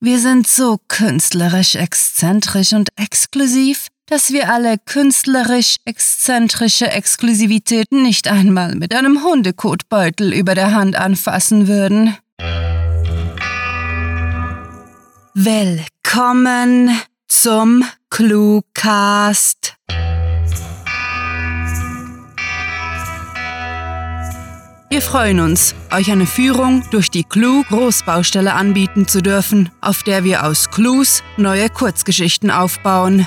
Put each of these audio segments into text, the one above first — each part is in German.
Wir sind so künstlerisch exzentrisch und exklusiv, dass wir alle künstlerisch exzentrische Exklusivität nicht einmal mit einem Hundekotbeutel über der Hand anfassen würden. Willkommen zum Cluecast. Wir freuen uns, euch eine Führung durch die Clue Großbaustelle anbieten zu dürfen, auf der wir aus Clues neue Kurzgeschichten aufbauen.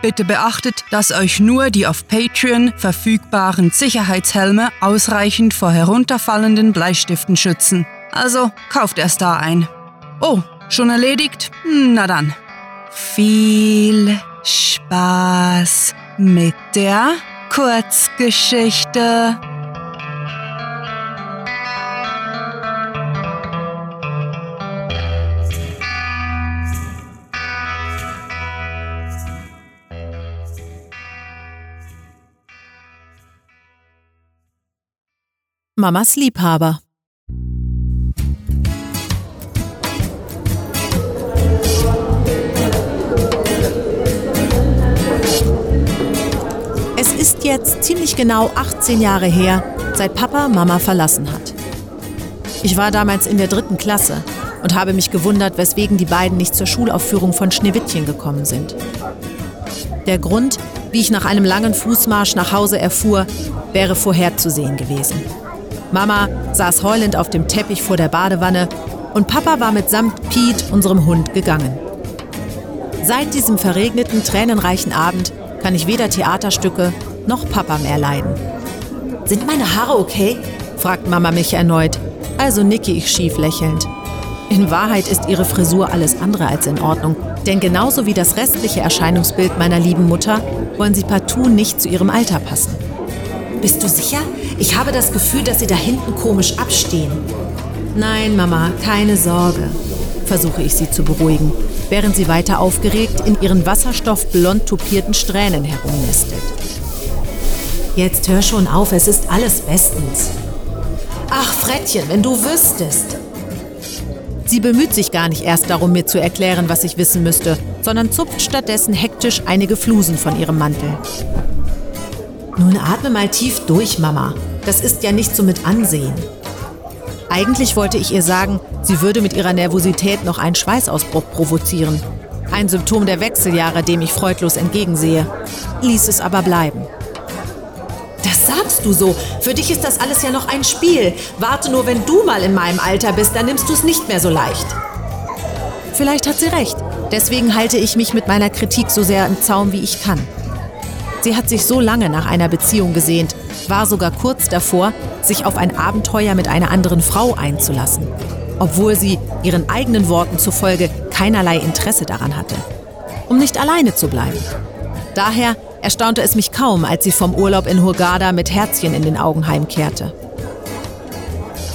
Bitte beachtet, dass euch nur die auf Patreon verfügbaren Sicherheitshelme ausreichend vor herunterfallenden Bleistiften schützen. Also kauft erst da ein. Oh, schon erledigt? Na dann. Viel Spaß mit der Kurzgeschichte. Mamas Liebhaber. Es ist jetzt ziemlich genau 18 Jahre her, seit Papa Mama verlassen hat. Ich war damals in der dritten Klasse und habe mich gewundert, weswegen die beiden nicht zur Schulaufführung von Schneewittchen gekommen sind. Der Grund, wie ich nach einem langen Fußmarsch nach Hause erfuhr, wäre vorherzusehen gewesen. Mama saß heulend auf dem Teppich vor der Badewanne und Papa war mitsamt Pete, unserem Hund, gegangen. Seit diesem verregneten, tränenreichen Abend kann ich weder Theaterstücke noch Papa mehr leiden. Sind meine Haare okay? fragt Mama mich erneut. Also nicke ich schief lächelnd. In Wahrheit ist ihre Frisur alles andere als in Ordnung. Denn genauso wie das restliche Erscheinungsbild meiner lieben Mutter wollen sie partout nicht zu ihrem Alter passen. Bist du sicher? Ich habe das Gefühl, dass sie da hinten komisch abstehen. Nein, Mama, keine Sorge, versuche ich sie zu beruhigen, während sie weiter aufgeregt in ihren wasserstoffblond tupierten Strähnen herumnestelt. Jetzt hör schon auf, es ist alles bestens. Ach, Frettchen, wenn du wüsstest. Sie bemüht sich gar nicht erst darum, mir zu erklären, was ich wissen müsste, sondern zupft stattdessen hektisch einige Flusen von ihrem Mantel. Nun atme mal tief durch, Mama. Das ist ja nicht so mit ansehen. Eigentlich wollte ich ihr sagen, sie würde mit ihrer Nervosität noch einen Schweißausbruch provozieren. Ein Symptom der Wechseljahre, dem ich freudlos entgegensehe. Ließ es aber bleiben. Das sagst du so. Für dich ist das alles ja noch ein Spiel. Warte nur, wenn du mal in meinem Alter bist, dann nimmst du es nicht mehr so leicht. Vielleicht hat sie recht. Deswegen halte ich mich mit meiner Kritik so sehr im Zaum, wie ich kann. Sie hat sich so lange nach einer Beziehung gesehnt, war sogar kurz davor, sich auf ein Abenteuer mit einer anderen Frau einzulassen, obwohl sie ihren eigenen Worten zufolge keinerlei Interesse daran hatte, um nicht alleine zu bleiben. Daher erstaunte es mich kaum, als sie vom Urlaub in Hurghada mit Herzchen in den Augen heimkehrte.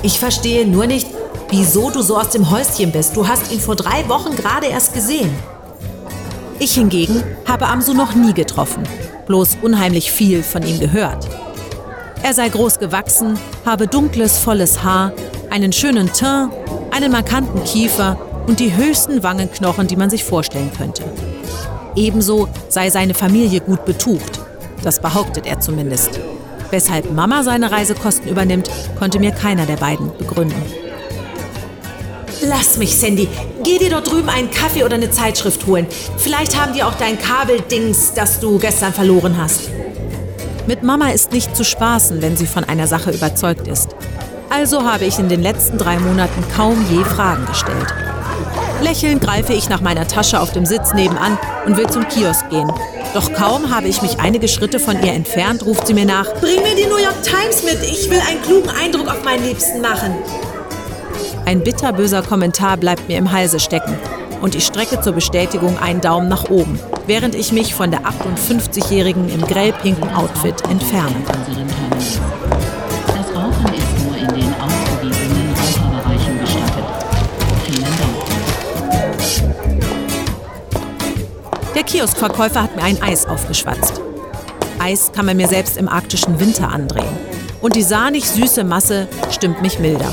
Ich verstehe nur nicht, wieso du so aus dem Häuschen bist. Du hast ihn vor drei Wochen gerade erst gesehen. Ich hingegen habe Amsu noch nie getroffen bloß unheimlich viel von ihm gehört. Er sei groß gewachsen, habe dunkles, volles Haar, einen schönen Teint, einen markanten Kiefer und die höchsten Wangenknochen, die man sich vorstellen könnte. Ebenso sei seine Familie gut betucht. Das behauptet er zumindest. Weshalb Mama seine Reisekosten übernimmt, konnte mir keiner der beiden begründen. Lass mich, Sandy. Geh dir dort drüben einen Kaffee oder eine Zeitschrift holen. Vielleicht haben die auch dein Kabeldings, das du gestern verloren hast. Mit Mama ist nicht zu spaßen, wenn sie von einer Sache überzeugt ist. Also habe ich in den letzten drei Monaten kaum je Fragen gestellt. Lächelnd greife ich nach meiner Tasche auf dem Sitz nebenan und will zum Kiosk gehen. Doch kaum habe ich mich einige Schritte von ihr entfernt, ruft sie mir nach. Bring mir die New York Times mit. Ich will einen klugen Eindruck auf meinen Liebsten machen. Ein bitterböser Kommentar bleibt mir im Halse stecken und ich strecke zur Bestätigung einen Daumen nach oben, während ich mich von der 58-Jährigen im grellpinken Outfit entferne. Das Rauchen ist nur in den ausgewiesenen Raucherbereichen gestattet. Vielen Dank. Der Kioskverkäufer hat mir ein Eis aufgeschwatzt. Eis kann man mir selbst im arktischen Winter andrehen. Und die sahnig süße Masse stimmt mich milder.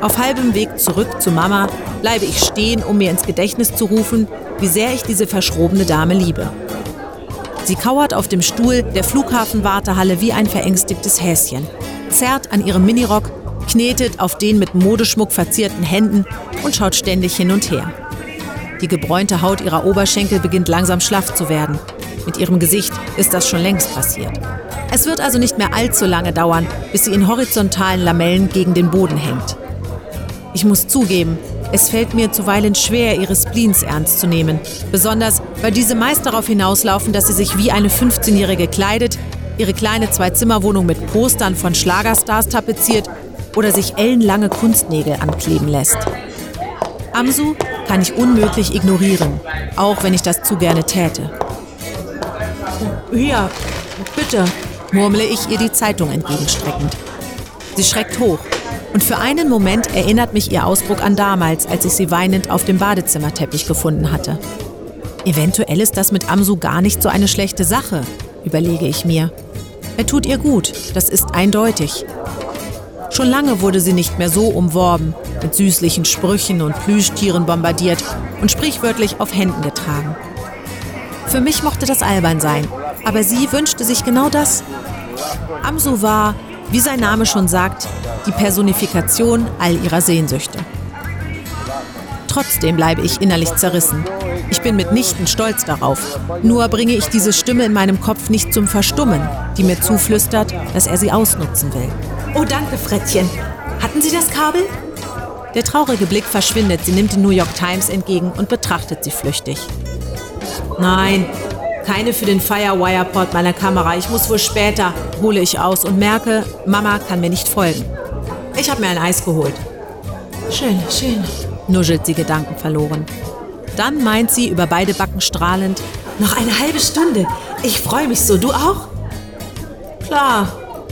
Auf halbem Weg zurück zu Mama bleibe ich stehen, um mir ins Gedächtnis zu rufen, wie sehr ich diese verschrobene Dame liebe. Sie kauert auf dem Stuhl der Flughafenwartehalle wie ein verängstigtes Häschen, zerrt an ihrem Minirock, knetet auf den mit Modeschmuck verzierten Händen und schaut ständig hin und her. Die gebräunte Haut ihrer Oberschenkel beginnt langsam schlaff zu werden. Mit ihrem Gesicht ist das schon längst passiert. Es wird also nicht mehr allzu lange dauern, bis sie in horizontalen Lamellen gegen den Boden hängt. Ich muss zugeben, es fällt mir zuweilen schwer, ihre Spleens ernst zu nehmen. Besonders, weil diese meist darauf hinauslaufen, dass sie sich wie eine 15-Jährige kleidet, ihre kleine Zwei-Zimmer-Wohnung mit Postern von Schlagerstars tapeziert oder sich ellenlange Kunstnägel ankleben lässt. Amsu kann ich unmöglich ignorieren, auch wenn ich das zu gerne täte. Hier, bitte, murmle ich ihr die Zeitung entgegenstreckend. Sie schreckt hoch und für einen Moment erinnert mich ihr Ausdruck an damals, als ich sie weinend auf dem Badezimmerteppich gefunden hatte. Eventuell ist das mit Amsu gar nicht so eine schlechte Sache, überlege ich mir. Er tut ihr gut, das ist eindeutig. Schon lange wurde sie nicht mehr so umworben, mit süßlichen Sprüchen und Plüschtieren bombardiert und sprichwörtlich auf Händen getragen. Für mich mochte das albern sein, aber sie wünschte sich genau das. Amsu war, wie sein Name schon sagt, die Personifikation all ihrer Sehnsüchte. Trotzdem bleibe ich innerlich zerrissen. Ich bin mitnichten stolz darauf. Nur bringe ich diese Stimme in meinem Kopf nicht zum Verstummen, die mir zuflüstert, dass er sie ausnutzen will. Oh, danke, Frettchen. Hatten Sie das Kabel? Der traurige Blick verschwindet. Sie nimmt die New York Times entgegen und betrachtet sie flüchtig. Nein, keine für den Firewire-Port meiner Kamera. Ich muss wohl später, hole ich aus und merke, Mama kann mir nicht folgen. Ich habe mir ein Eis geholt. Schön, schön, nuschelt sie gedankenverloren. Dann meint sie über beide Backen strahlend, noch eine halbe Stunde. Ich freue mich so. Du auch? Klar,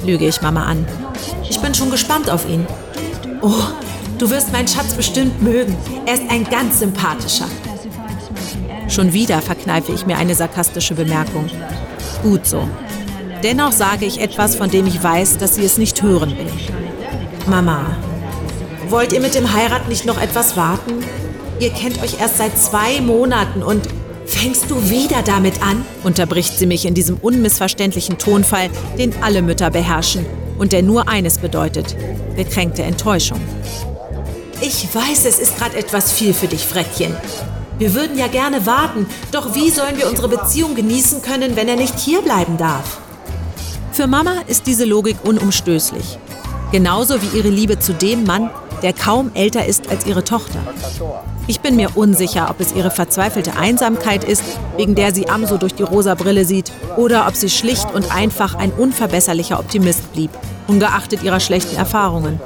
lüge ich Mama an. Ich bin schon gespannt auf ihn. Oh, du wirst meinen Schatz bestimmt mögen. Er ist ein ganz sympathischer. Schon wieder verkneife ich mir eine sarkastische Bemerkung. Gut so. Dennoch sage ich etwas, von dem ich weiß, dass sie es nicht hören will. Mama, wollt ihr mit dem Heirat nicht noch etwas warten? Ihr kennt euch erst seit zwei Monaten und fängst du wieder damit an? Unterbricht sie mich in diesem unmissverständlichen Tonfall, den alle Mütter beherrschen und der nur eines bedeutet: gekränkte Enttäuschung. Ich weiß, es ist gerade etwas viel für dich, Frettchen. Wir würden ja gerne warten, doch wie sollen wir unsere Beziehung genießen können, wenn er nicht hierbleiben darf? Für Mama ist diese Logik unumstößlich. Genauso wie ihre Liebe zu dem Mann, der kaum älter ist als ihre Tochter. Ich bin mir unsicher, ob es ihre verzweifelte Einsamkeit ist, wegen der sie Amso durch die rosa Brille sieht, oder ob sie schlicht und einfach ein unverbesserlicher Optimist blieb, ungeachtet ihrer schlechten Erfahrungen.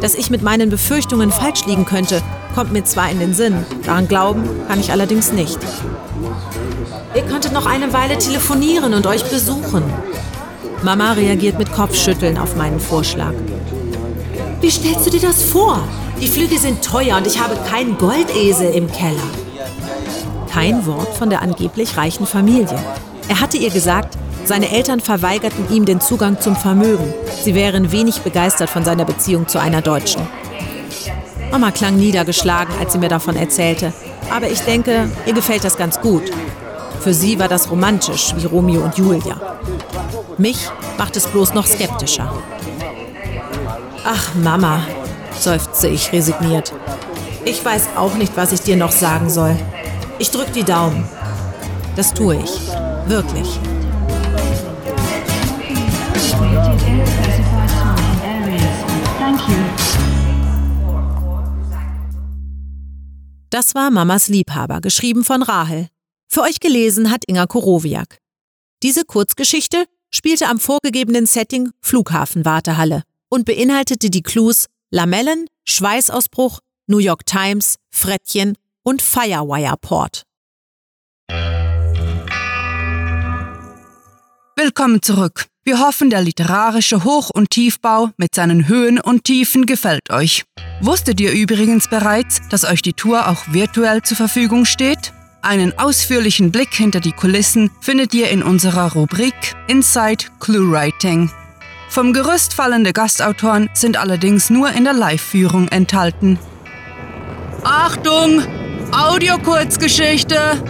Dass ich mit meinen Befürchtungen falsch liegen könnte, kommt mir zwar in den Sinn, daran glauben kann ich allerdings nicht. Ihr könntet noch eine Weile telefonieren und euch besuchen. Mama reagiert mit Kopfschütteln auf meinen Vorschlag. Wie stellst du dir das vor? Die Flüge sind teuer und ich habe keinen Goldesel im Keller. Kein Wort von der angeblich reichen Familie. Er hatte ihr gesagt, seine Eltern verweigerten ihm den Zugang zum Vermögen. Sie wären wenig begeistert von seiner Beziehung zu einer Deutschen. Mama klang niedergeschlagen, als sie mir davon erzählte. Aber ich denke, ihr gefällt das ganz gut. Für sie war das romantisch, wie Romeo und Julia. Mich macht es bloß noch skeptischer. Ach, Mama, seufzte ich resigniert. Ich weiß auch nicht, was ich dir noch sagen soll. Ich drück die Daumen. Das tue ich. Wirklich. Das war Mamas Liebhaber, geschrieben von Rahel. Für euch gelesen hat Inga Korowiak. Diese Kurzgeschichte spielte am vorgegebenen Setting Flughafenwartehalle und beinhaltete die Clues Lamellen, Schweißausbruch, New York Times, Frettchen und Firewire Port. Willkommen zurück. Wir hoffen, der literarische Hoch- und Tiefbau mit seinen Höhen und Tiefen gefällt euch. Wusstet ihr übrigens bereits, dass euch die Tour auch virtuell zur Verfügung steht? Einen ausführlichen Blick hinter die Kulissen findet ihr in unserer Rubrik Inside Clue Writing. Vom Gerüst fallende Gastautoren sind allerdings nur in der Live-Führung enthalten. Achtung! Audiokurzgeschichte!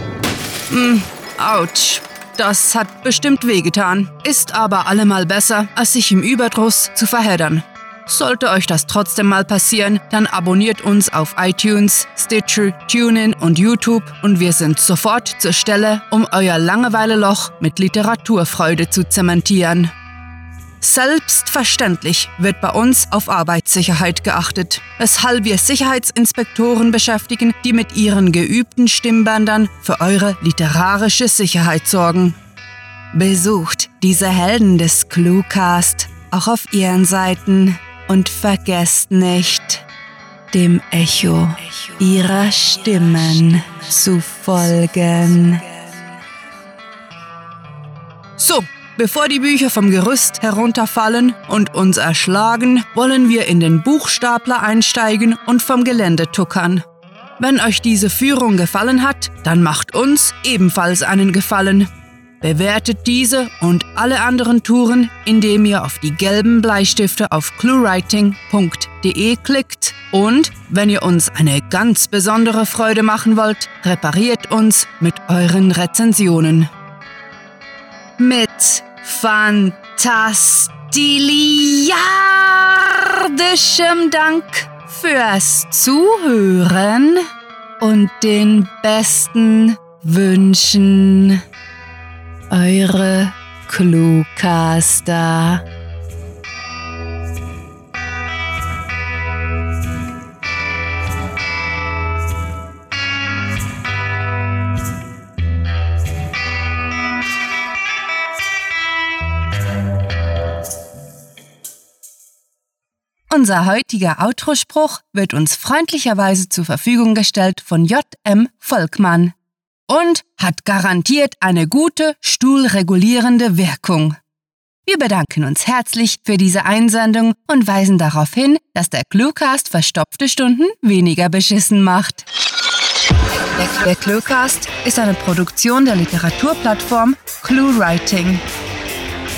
Hm, ouch. Das hat bestimmt wehgetan. Ist aber allemal besser, als sich im Überdruss zu verheddern. Sollte euch das trotzdem mal passieren, dann abonniert uns auf iTunes, Stitcher, TuneIn und YouTube und wir sind sofort zur Stelle, um euer Langeweileloch mit Literaturfreude zu zementieren. Selbstverständlich wird bei uns auf Arbeitssicherheit geachtet, weshalb wir Sicherheitsinspektoren beschäftigen, die mit ihren geübten Stimmbändern für eure literarische Sicherheit sorgen. Besucht diese Helden des Cluecast auch auf ihren Seiten und vergesst nicht, dem Echo ihrer Stimmen zu folgen. So, bevor die Bücher vom Gerüst herunterfallen und uns erschlagen, wollen wir in den Buchstapler einsteigen und vom Gelände tuckern. Wenn euch diese Führung gefallen hat, dann macht uns ebenfalls einen Gefallen Bewertet diese und alle anderen Touren, indem ihr auf die gelben Bleistifte auf cluewriting.de klickt und, wenn ihr uns eine ganz besondere Freude machen wollt, repariert uns mit euren Rezensionen. Mit fantastiliardischem Dank fürs Zuhören und den besten Wünschen eure Cluecaster. Unser heutiger Outro-Spruch wird uns freundlicherweise zur Verfügung gestellt von J.M. Volkmann und hat garantiert eine gute stuhlregulierende Wirkung. Wir bedanken uns herzlich für diese Einsendung und weisen darauf hin, dass der Cluecast verstopfte Stunden weniger beschissen macht. Der Cluecast ist eine Produktion der Literaturplattform ClueWriting.